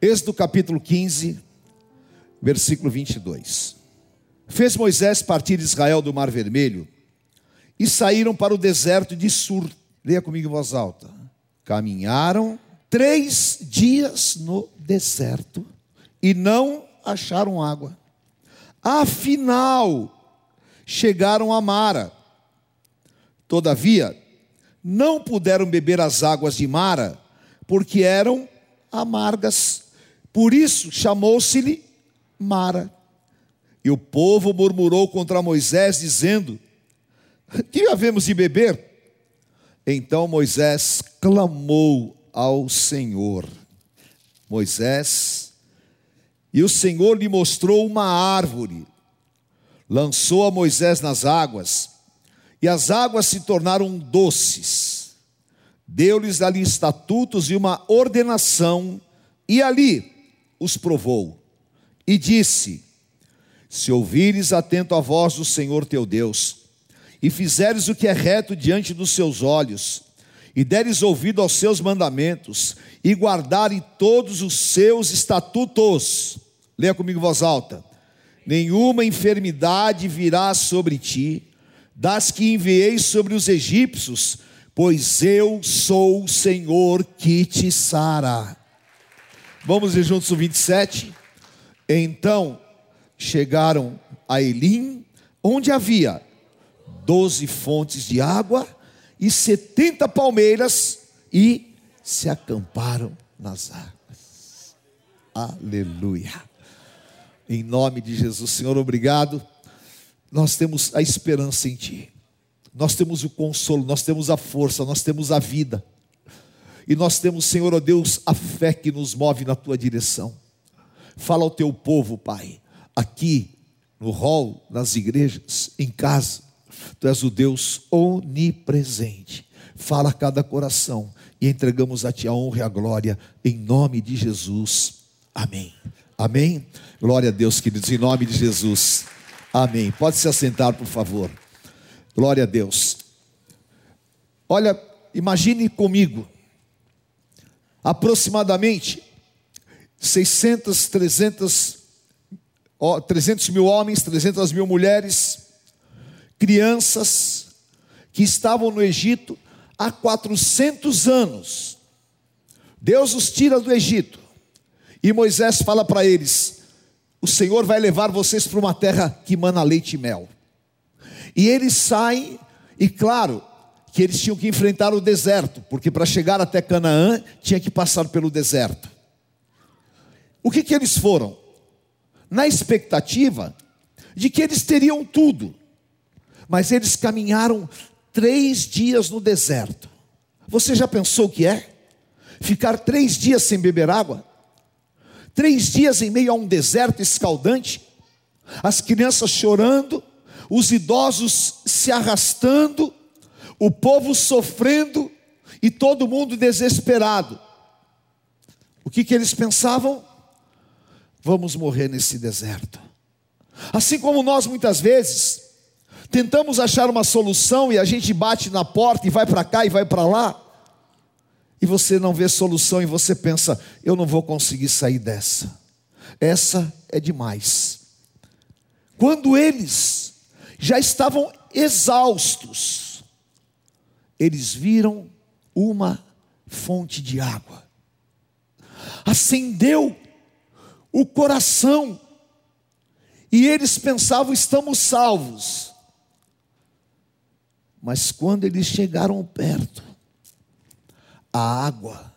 Êxodo capítulo 15, versículo 22. Fez Moisés partir Israel do Mar Vermelho e saíram para o deserto de Sur. Leia comigo em voz alta. Caminharam três dias no deserto e não acharam água. Afinal, chegaram a Mara. Todavia, não puderam beber as águas de Mara, porque eram amargas. Por isso chamou-se-lhe Mara. E o povo murmurou contra Moisés, dizendo: Que havemos de beber? Então Moisés clamou ao Senhor. Moisés, e o Senhor lhe mostrou uma árvore, lançou a Moisés nas águas, e as águas se tornaram doces. Deu-lhes ali estatutos e uma ordenação, e ali os provou. E disse: Se ouvires atento a voz do Senhor teu Deus, e fizeres o que é reto diante dos seus olhos, e deres ouvido aos seus mandamentos, e guardarem todos os seus estatutos, leia comigo voz alta: nenhuma enfermidade virá sobre ti, das que enviei sobre os egípcios, pois eu sou o Senhor que te sara. Vamos ver juntos o 27. Então chegaram a Elim, onde havia doze fontes de água e setenta palmeiras, e se acamparam nas águas. Aleluia. Em nome de Jesus, Senhor, obrigado. Nós temos a esperança em Ti, nós temos o consolo, nós temos a força, nós temos a vida, e nós temos, Senhor, ó Deus, a fé que nos move na Tua direção. Fala ao Teu povo, Pai, aqui no hall, nas igrejas, em casa, Tu és o Deus onipresente. Fala a cada coração e entregamos a Ti a honra e a glória, em nome de Jesus. Amém. Amém. Glória a Deus, queridos, em nome de Jesus. Amém. Pode se assentar, por favor. Glória a Deus. Olha, imagine comigo, aproximadamente 600, 300, 300 mil homens, 300 mil mulheres, crianças que estavam no Egito há 400 anos. Deus os tira do Egito. E Moisés fala para eles: O Senhor vai levar vocês para uma terra que mana leite e mel. E eles saem, e claro, que eles tinham que enfrentar o deserto, porque para chegar até Canaã tinha que passar pelo deserto. O que, que eles foram? Na expectativa de que eles teriam tudo, mas eles caminharam três dias no deserto. Você já pensou o que é? Ficar três dias sem beber água? Três dias em meio a um deserto escaldante? As crianças chorando, os idosos se arrastando, o povo sofrendo e todo mundo desesperado. O que, que eles pensavam? Vamos morrer nesse deserto. Assim como nós muitas vezes Tentamos achar uma solução e a gente bate na porta e vai para cá e vai para lá. E você não vê solução e você pensa, eu não vou conseguir sair dessa. Essa é demais. Quando eles já estavam exaustos, eles viram uma fonte de água. Acendeu o coração. E eles pensavam: estamos salvos. Mas quando eles chegaram perto, a água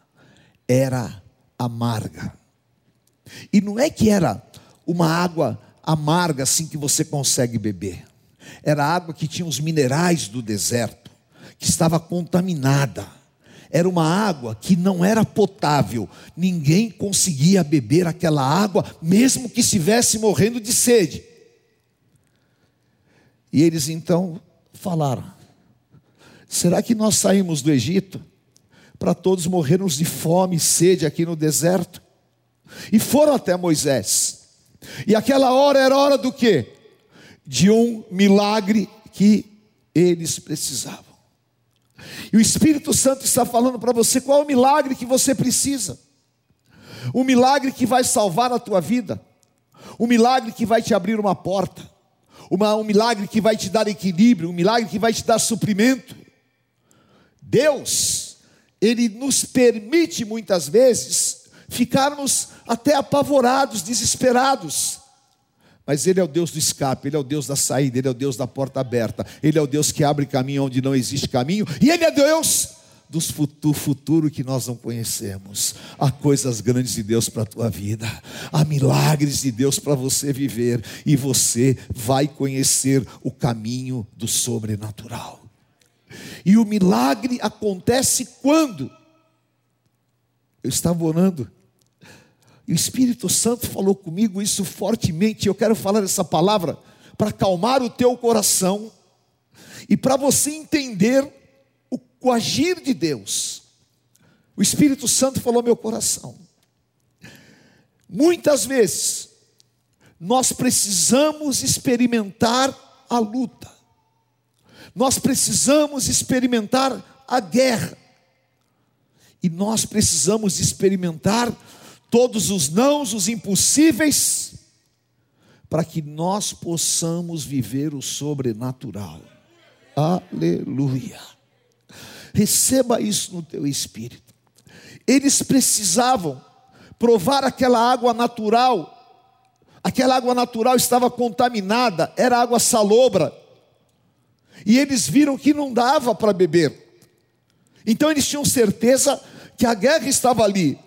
era amarga. E não é que era uma água amarga assim que você consegue beber. Era água que tinha os minerais do deserto, que estava contaminada. Era uma água que não era potável. Ninguém conseguia beber aquela água, mesmo que estivesse morrendo de sede. E eles então falaram: Será que nós saímos do Egito para todos morrermos de fome e sede aqui no deserto? E foram até Moisés. E aquela hora era hora do quê? De um milagre que eles precisavam. E o Espírito Santo está falando para você qual é o milagre que você precisa. um milagre que vai salvar a tua vida, um milagre que vai te abrir uma porta, uma, um milagre que vai te dar equilíbrio, um milagre que vai te dar suprimento. Deus, Ele nos permite muitas vezes ficarmos até apavorados, desesperados. Mas Ele é o Deus do escape, Ele é o Deus da saída, Ele é o Deus da porta aberta, Ele é o Deus que abre caminho onde não existe caminho, e Ele é Deus do futuro que nós não conhecemos. Há coisas grandes de Deus para a tua vida, há milagres de Deus para você viver, e você vai conhecer o caminho do sobrenatural. E o milagre acontece quando? Eu estava orando, e o Espírito Santo falou comigo isso fortemente. Eu quero falar essa palavra para acalmar o teu coração e para você entender o agir de Deus. O Espírito Santo falou meu coração. Muitas vezes nós precisamos experimentar a luta. Nós precisamos experimentar a guerra. E nós precisamos experimentar todos os nãos, os impossíveis, para que nós possamos viver o sobrenatural. Aleluia. Receba isso no teu espírito. Eles precisavam provar aquela água natural. Aquela água natural estava contaminada, era água salobra. E eles viram que não dava para beber. Então eles tinham certeza que a guerra estava ali.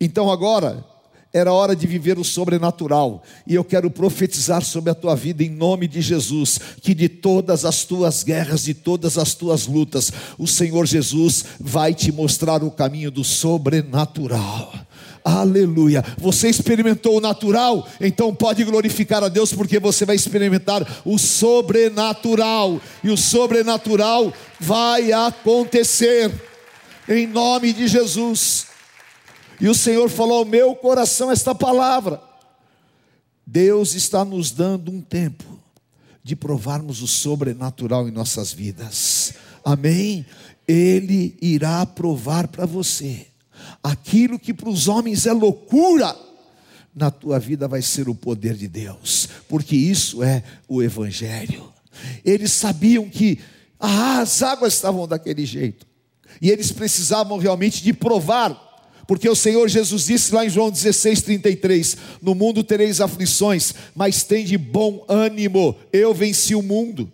Então agora era hora de viver o sobrenatural, e eu quero profetizar sobre a tua vida em nome de Jesus, que de todas as tuas guerras, de todas as tuas lutas, o Senhor Jesus vai te mostrar o caminho do sobrenatural. Aleluia. Você experimentou o natural, então pode glorificar a Deus, porque você vai experimentar o sobrenatural, e o sobrenatural vai acontecer, em nome de Jesus. E o Senhor falou ao meu coração esta palavra. Deus está nos dando um tempo de provarmos o sobrenatural em nossas vidas. Amém? Ele irá provar para você aquilo que para os homens é loucura, na tua vida vai ser o poder de Deus, porque isso é o Evangelho. Eles sabiam que ah, as águas estavam daquele jeito, e eles precisavam realmente de provar porque o Senhor Jesus disse lá em João 16, 33: No mundo tereis aflições, mas tem de bom ânimo, eu venci o mundo.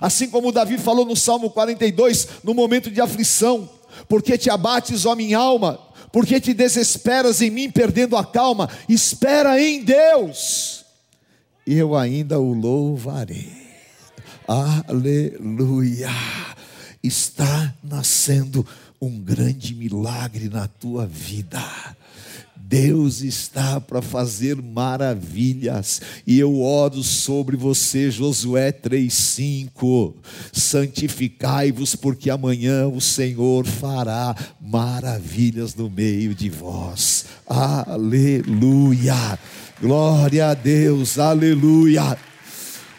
Assim como Davi falou no Salmo 42, no momento de aflição: Porque te abates, ó minha alma, porque te desesperas em mim, perdendo a calma, espera em Deus, eu ainda o louvarei. Aleluia! Está nascendo um grande milagre na tua vida. Deus está para fazer maravilhas, e eu oro sobre você, Josué 3,5: santificai-vos, porque amanhã o Senhor fará maravilhas no meio de vós. Aleluia! Glória a Deus, aleluia!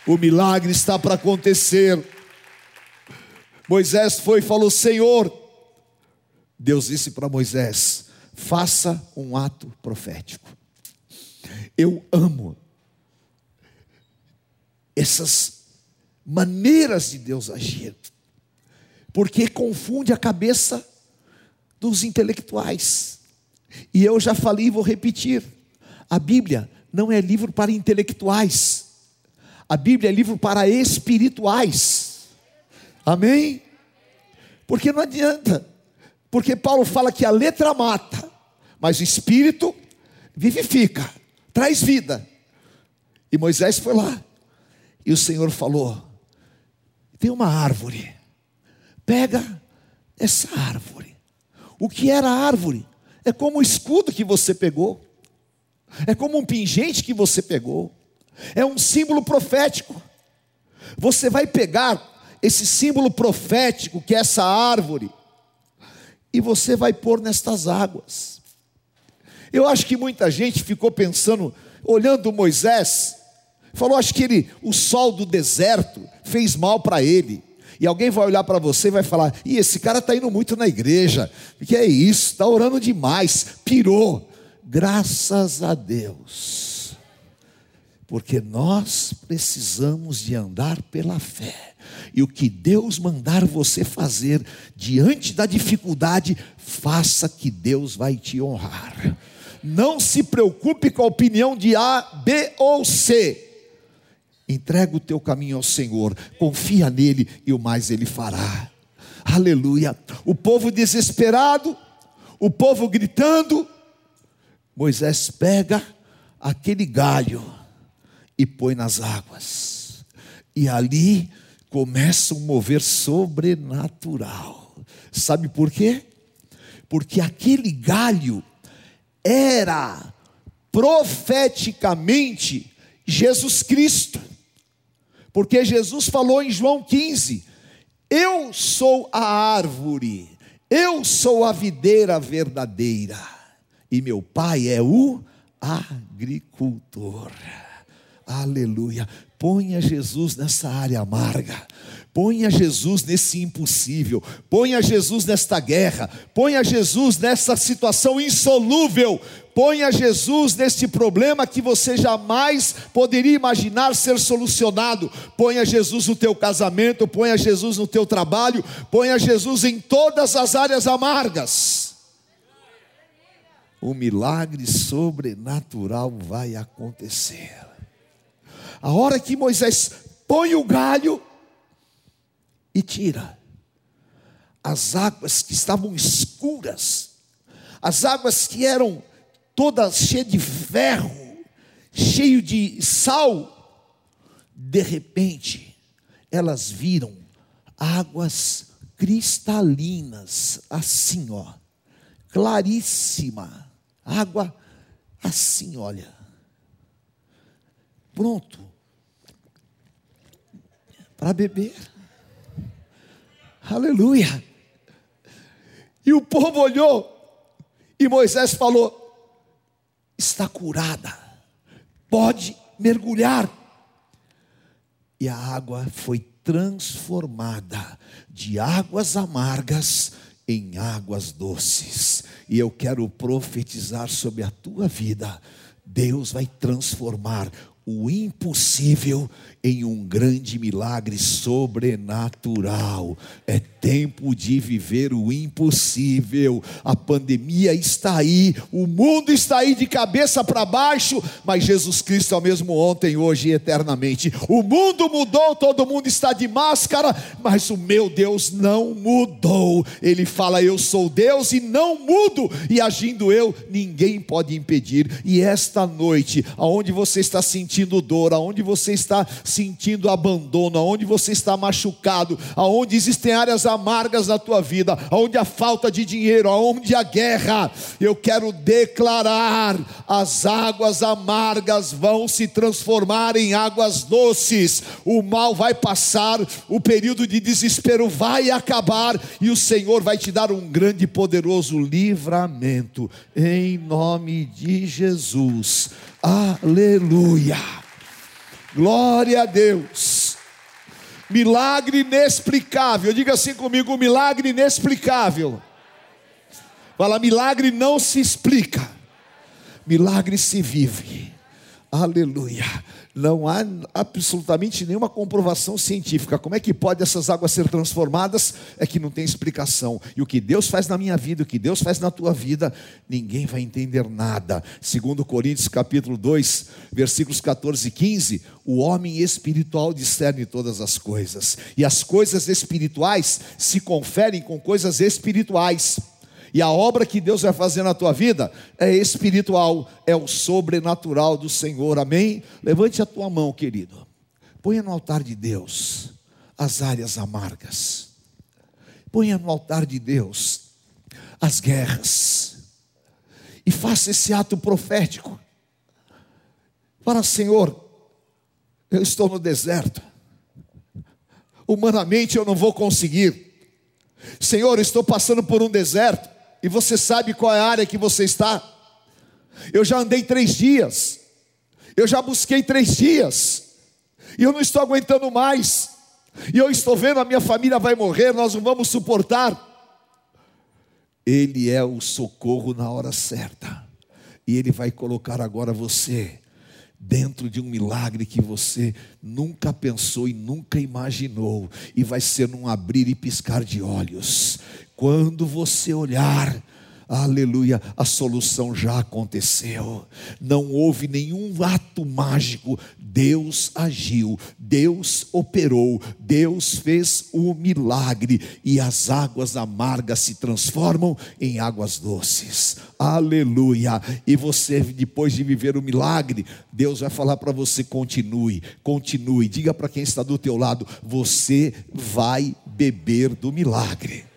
O milagre está para acontecer. Moisés foi e falou: Senhor, Deus disse para Moisés: faça um ato profético. Eu amo essas maneiras de Deus agir, porque confunde a cabeça dos intelectuais. E eu já falei e vou repetir: a Bíblia não é livro para intelectuais, a Bíblia é livro para espirituais. Amém? Porque não adianta porque Paulo fala que a letra mata, mas o espírito vivifica, traz vida. E Moisés foi lá, e o Senhor falou: tem uma árvore, pega essa árvore. O que era árvore? É como o escudo que você pegou, é como um pingente que você pegou, é um símbolo profético. Você vai pegar esse símbolo profético que é essa árvore, e você vai pôr nestas águas. Eu acho que muita gente ficou pensando, olhando Moisés, falou: acho que ele, o sol do deserto fez mal para ele. E alguém vai olhar para você e vai falar: e esse cara está indo muito na igreja, que é isso, está orando demais, pirou. graças a Deus, porque nós precisamos de andar pela fé. E o que Deus mandar você fazer diante da dificuldade, faça que Deus vai te honrar. Não se preocupe com a opinião de A, B ou C. Entrega o teu caminho ao Senhor, confia nele e o mais ele fará. Aleluia. O povo desesperado, o povo gritando. Moisés pega aquele galho e põe nas águas. E ali começa um mover sobrenatural. Sabe por quê? Porque aquele galho era profeticamente Jesus Cristo. Porque Jesus falou em João 15: Eu sou a árvore, eu sou a videira verdadeira, e meu pai é o agricultor. Aleluia. Ponha Jesus nessa área amarga. Ponha Jesus nesse impossível, ponha Jesus nesta guerra, ponha Jesus nessa situação insolúvel, ponha Jesus neste problema que você jamais poderia imaginar ser solucionado. Ponha Jesus no teu casamento, ponha Jesus no teu trabalho, ponha Jesus em todas as áreas amargas. O milagre sobrenatural vai acontecer. A hora que Moisés põe o galho, e tira as águas que estavam escuras, as águas que eram todas cheias de ferro, cheio de sal, de repente, elas viram águas cristalinas, assim, ó, claríssima, água assim, olha, pronto para beber. Aleluia. E o povo olhou, e Moisés falou: está curada, pode mergulhar. E a água foi transformada de águas amargas em águas doces. E eu quero profetizar sobre a tua vida. Deus vai transformar o impossível em um grande milagre sobrenatural. É tempo de viver o impossível. A pandemia está aí, o mundo está aí de cabeça para baixo, mas Jesus Cristo é o mesmo ontem, hoje e eternamente. O mundo mudou, todo mundo está de máscara, mas o meu Deus não mudou. Ele fala: Eu sou Deus e não mudo, e agindo eu, ninguém pode impedir. E esta noite, aonde você está sentindo dor, aonde você está sentindo abandono, aonde você está machucado, aonde existem áreas amargas na tua vida, aonde a falta de dinheiro, aonde a guerra, eu quero declarar: as águas amargas vão se transformar em águas doces, o mal vai passar, o período de desespero vai acabar e o Senhor vai te dar um grande e poderoso livramento, em nome de Jesus. Aleluia. Glória a Deus. Milagre inexplicável. Diga assim comigo: milagre inexplicável. Fala, milagre não se explica, milagre se vive. Aleluia não há absolutamente nenhuma comprovação científica. Como é que pode essas águas ser transformadas? É que não tem explicação. E o que Deus faz na minha vida, o que Deus faz na tua vida, ninguém vai entender nada. Segundo Coríntios capítulo 2, versículos 14 e 15, o homem espiritual discerne todas as coisas. E as coisas espirituais se conferem com coisas espirituais. E a obra que Deus vai fazer na tua vida é espiritual, é o sobrenatural do Senhor, amém? Levante a tua mão, querido, ponha no altar de Deus as áreas amargas, ponha no altar de Deus as guerras, e faça esse ato profético. Para Senhor, eu estou no deserto, humanamente eu não vou conseguir. Senhor, estou passando por um deserto e você sabe qual é a área que você está. Eu já andei três dias, eu já busquei três dias, e eu não estou aguentando mais, e eu estou vendo a minha família vai morrer, nós não vamos suportar. Ele é o socorro na hora certa, e Ele vai colocar agora você dentro de um milagre que você nunca pensou e nunca imaginou, e vai ser num abrir e piscar de olhos. Quando você olhar, aleluia, a solução já aconteceu. Não houve nenhum ato mágico, Deus agiu, Deus operou, Deus fez o milagre e as águas amargas se transformam em águas doces. Aleluia! E você, depois de viver o milagre, Deus vai falar para você: continue, continue. Diga para quem está do teu lado: você vai beber do milagre.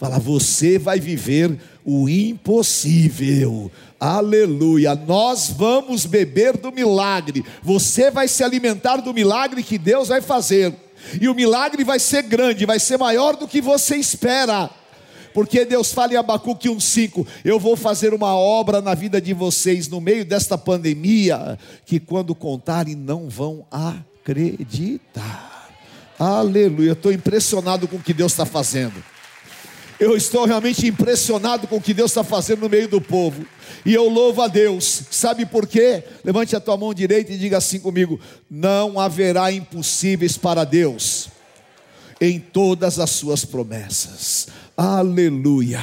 Fala, você vai viver o impossível. Aleluia. Nós vamos beber do milagre. Você vai se alimentar do milagre que Deus vai fazer. E o milagre vai ser grande, vai ser maior do que você espera. Porque Deus fala em Abacuque 1,5: Eu vou fazer uma obra na vida de vocês no meio desta pandemia, que quando contarem não vão acreditar. Aleluia. Estou impressionado com o que Deus está fazendo. Eu estou realmente impressionado com o que Deus está fazendo no meio do povo. E eu louvo a Deus. Sabe por quê? Levante a tua mão direita e diga assim comigo: Não haverá impossíveis para Deus em todas as suas promessas. Aleluia.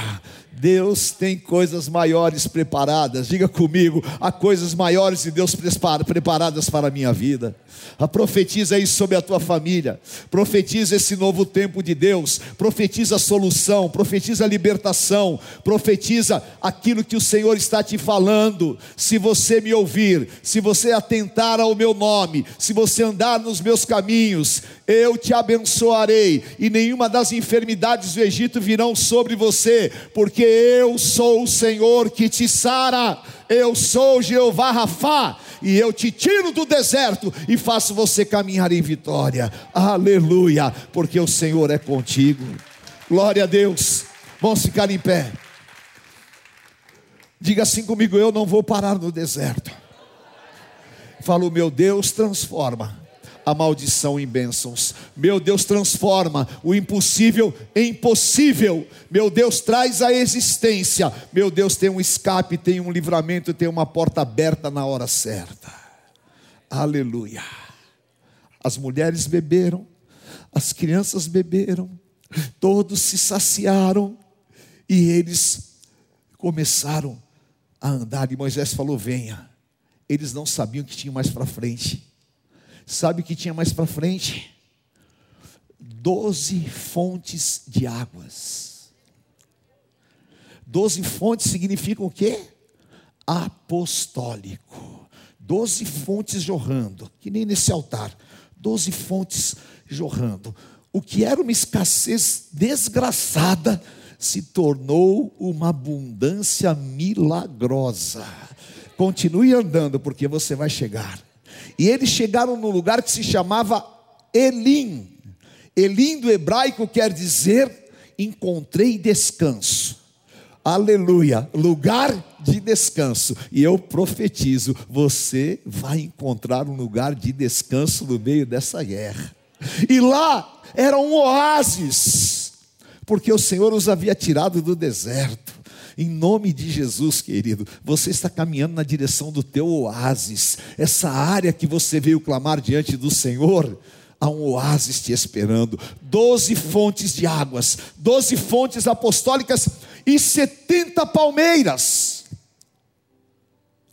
Deus tem coisas maiores preparadas. Diga comigo, há coisas maiores de Deus preparadas para a minha vida. A profetiza isso sobre a tua família. Profetiza esse novo tempo de Deus. Profetiza a solução, profetiza a libertação, profetiza aquilo que o Senhor está te falando. Se você me ouvir, se você atentar ao meu nome, se você andar nos meus caminhos, eu te abençoarei e nenhuma das enfermidades do Egito virão sobre você, porque eu sou o Senhor que te sara. Eu sou Jeová Rafá e eu te tiro do deserto e faço você caminhar em vitória. Aleluia, porque o Senhor é contigo. Glória a Deus. Vamos ficar em pé. Diga assim comigo: eu não vou parar no deserto. Falo, meu Deus, transforma a maldição em bênçãos. Meu Deus transforma o impossível em possível. Meu Deus traz a existência. Meu Deus tem um escape, tem um livramento, tem uma porta aberta na hora certa. Aleluia. As mulheres beberam, as crianças beberam, todos se saciaram e eles começaram a andar. E Moisés falou: Venha. Eles não sabiam que tinha mais para frente. Sabe o que tinha mais para frente? Doze fontes de águas. Doze fontes significam o quê? Apostólico. Doze fontes jorrando, que nem nesse altar. Doze fontes jorrando. O que era uma escassez desgraçada se tornou uma abundância milagrosa. Continue andando, porque você vai chegar. E eles chegaram num lugar que se chamava Elim. Elim do hebraico quer dizer encontrei descanso. Aleluia, lugar de descanso. E eu profetizo: você vai encontrar um lugar de descanso no meio dessa guerra. E lá era um oásis, porque o Senhor os havia tirado do deserto. Em nome de Jesus, querido, você está caminhando na direção do teu oásis, essa área que você veio clamar diante do Senhor. Há um oásis te esperando, doze fontes de águas, doze fontes apostólicas e setenta palmeiras.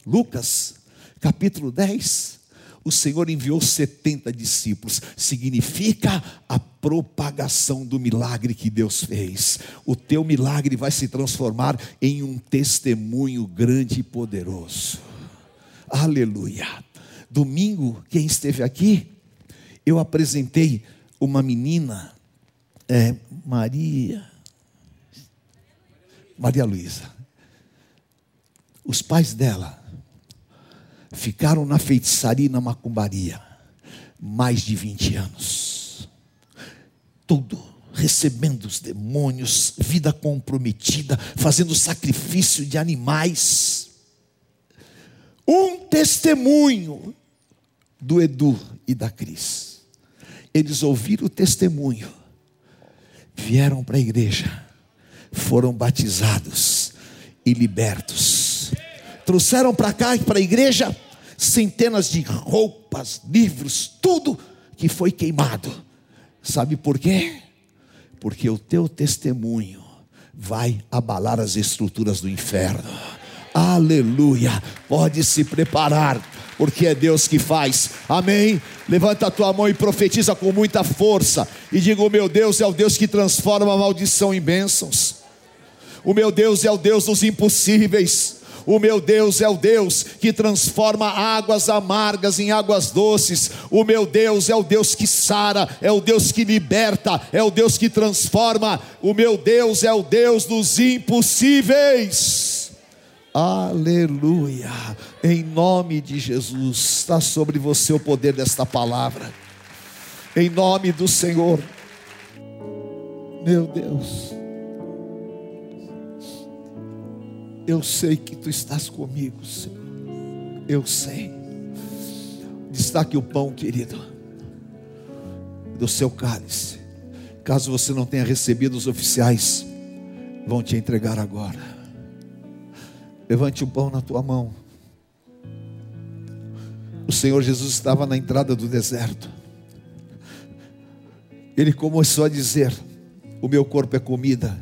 Lucas, capítulo 10, o Senhor enviou 70 discípulos, significa a propagação do milagre que Deus fez. O teu milagre vai se transformar em um testemunho grande e poderoso. Aleluia. Domingo, quem esteve aqui, eu apresentei uma menina, é, Maria, Maria Luísa. Os pais dela ficaram na feitiçaria e na macumbaria mais de 20 anos. Tudo recebendo os demônios, vida comprometida, fazendo sacrifício de animais. Um testemunho do Edu e da Cris. Eles ouviram o testemunho, vieram para a igreja, foram batizados e libertos Trouxeram para cá, para a igreja, centenas de roupas, livros, tudo que foi queimado. Sabe por quê? Porque o teu testemunho vai abalar as estruturas do inferno. Aleluia! Pode se preparar, porque é Deus que faz. Amém? Levanta a tua mão e profetiza com muita força e diga: "O meu Deus é o Deus que transforma a maldição em bênçãos. O meu Deus é o Deus dos impossíveis." O meu Deus é o Deus que transforma águas amargas em águas doces. O meu Deus é o Deus que sara, é o Deus que liberta, é o Deus que transforma. O meu Deus é o Deus dos impossíveis. Aleluia. Em nome de Jesus, está sobre você o poder desta palavra. Em nome do Senhor. Meu Deus. Eu sei que tu estás comigo, Senhor. Eu sei. Destaque o pão, querido, do seu cálice. Caso você não tenha recebido, os oficiais vão te entregar agora. Levante o pão na tua mão. O Senhor Jesus estava na entrada do deserto. Ele começou a dizer: O meu corpo é comida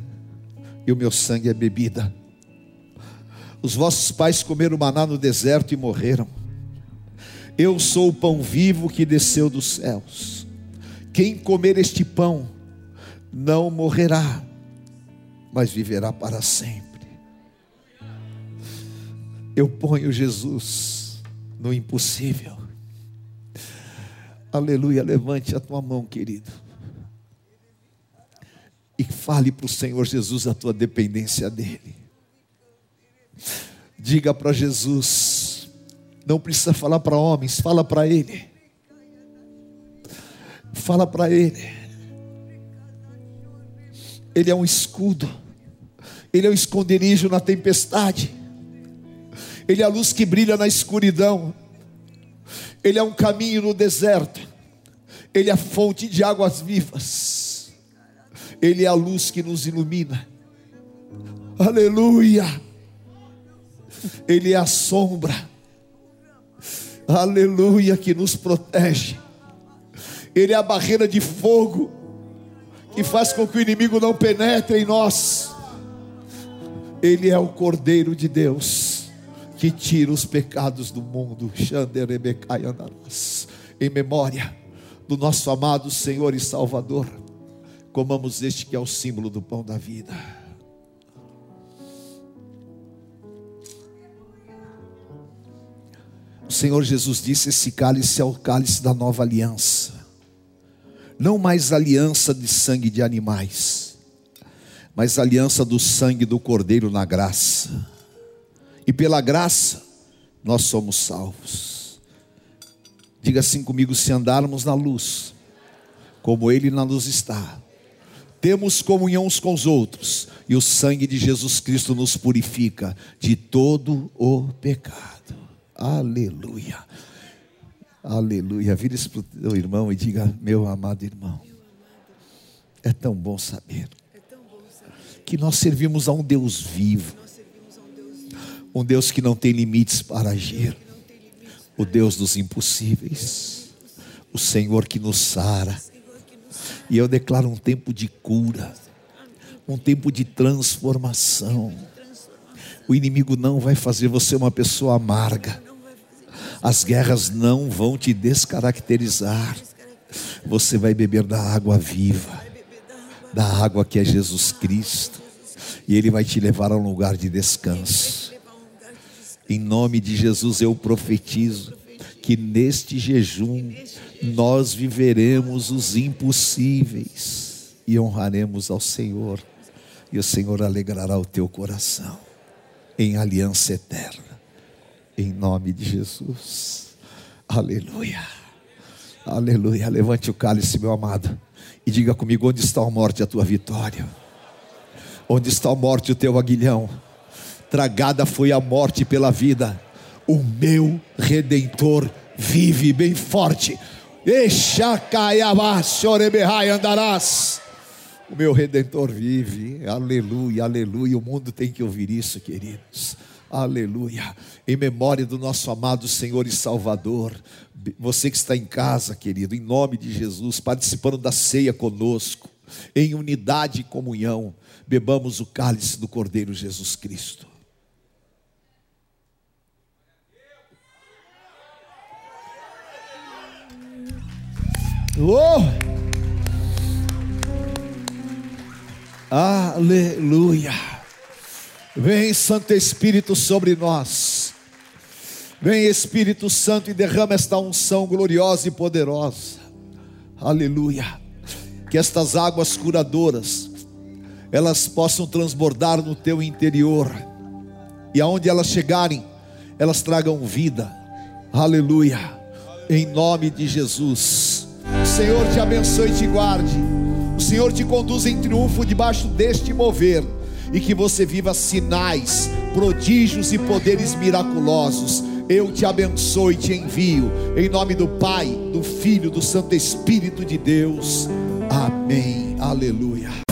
e o meu sangue é bebida. Os vossos pais comeram maná no deserto e morreram. Eu sou o pão vivo que desceu dos céus. Quem comer este pão não morrerá, mas viverá para sempre. Eu ponho Jesus no impossível. Aleluia, levante a tua mão, querido. E fale para o Senhor Jesus a tua dependência dEle. Diga para Jesus, não precisa falar para homens, fala para Ele. Fala para Ele. Ele é um escudo, Ele é um esconderijo na tempestade, Ele é a luz que brilha na escuridão, Ele é um caminho no deserto, Ele é a fonte de águas vivas, Ele é a luz que nos ilumina. Aleluia. Ele é a sombra, aleluia, que nos protege. Ele é a barreira de fogo que faz com que o inimigo não penetre em nós. Ele é o Cordeiro de Deus que tira os pecados do mundo. Em memória do nosso amado Senhor e Salvador, comamos este que é o símbolo do pão da vida. Senhor Jesus disse: Esse cálice é o cálice da nova aliança. Não mais aliança de sangue de animais, mas aliança do sangue do Cordeiro na graça. E pela graça nós somos salvos. Diga assim comigo: se andarmos na luz, como Ele na luz está, temos comunhão uns com os outros, e o sangue de Jesus Cristo nos purifica de todo o pecado. Aleluia. Aleluia. Vire-se para o teu irmão e diga: Meu amado irmão, é tão bom saber que nós servimos a um Deus vivo, um Deus que não tem limites para agir, o Deus dos impossíveis, o Senhor que nos sara. E eu declaro um tempo de cura, um tempo de transformação. O inimigo não vai fazer você uma pessoa amarga as guerras não vão te descaracterizar. Você vai beber da água viva, da água que é Jesus Cristo, e Ele vai te levar a um lugar de descanso. Em nome de Jesus eu profetizo que neste jejum nós viveremos os impossíveis e honraremos ao Senhor, e o Senhor alegrará o teu coração em aliança eterna em nome de Jesus. Aleluia. Aleluia. Levante o cálice, meu amado, e diga comigo: onde está a morte, a tua vitória? Onde está a morte, o teu aguilhão? Tragada foi a morte pela vida. O meu redentor vive bem forte. andarás. O meu redentor vive. Aleluia, aleluia. O mundo tem que ouvir isso, queridos. Aleluia. Em memória do nosso amado Senhor e Salvador. Você que está em casa, querido, em nome de Jesus, participando da ceia conosco, em unidade e comunhão, bebamos o cálice do Cordeiro Jesus Cristo. Oh! Aleluia. Vem Santo Espírito sobre nós. Vem Espírito Santo e derrama esta unção gloriosa e poderosa. Aleluia. Que estas águas curadoras elas possam transbordar no teu interior. E aonde elas chegarem, elas tragam vida. Aleluia. Em nome de Jesus. O Senhor te abençoe e te guarde. O Senhor te conduz em triunfo debaixo deste mover. E que você viva sinais, prodígios e poderes miraculosos. Eu te abençoo e te envio. Em nome do Pai, do Filho, do Santo Espírito de Deus. Amém. Aleluia.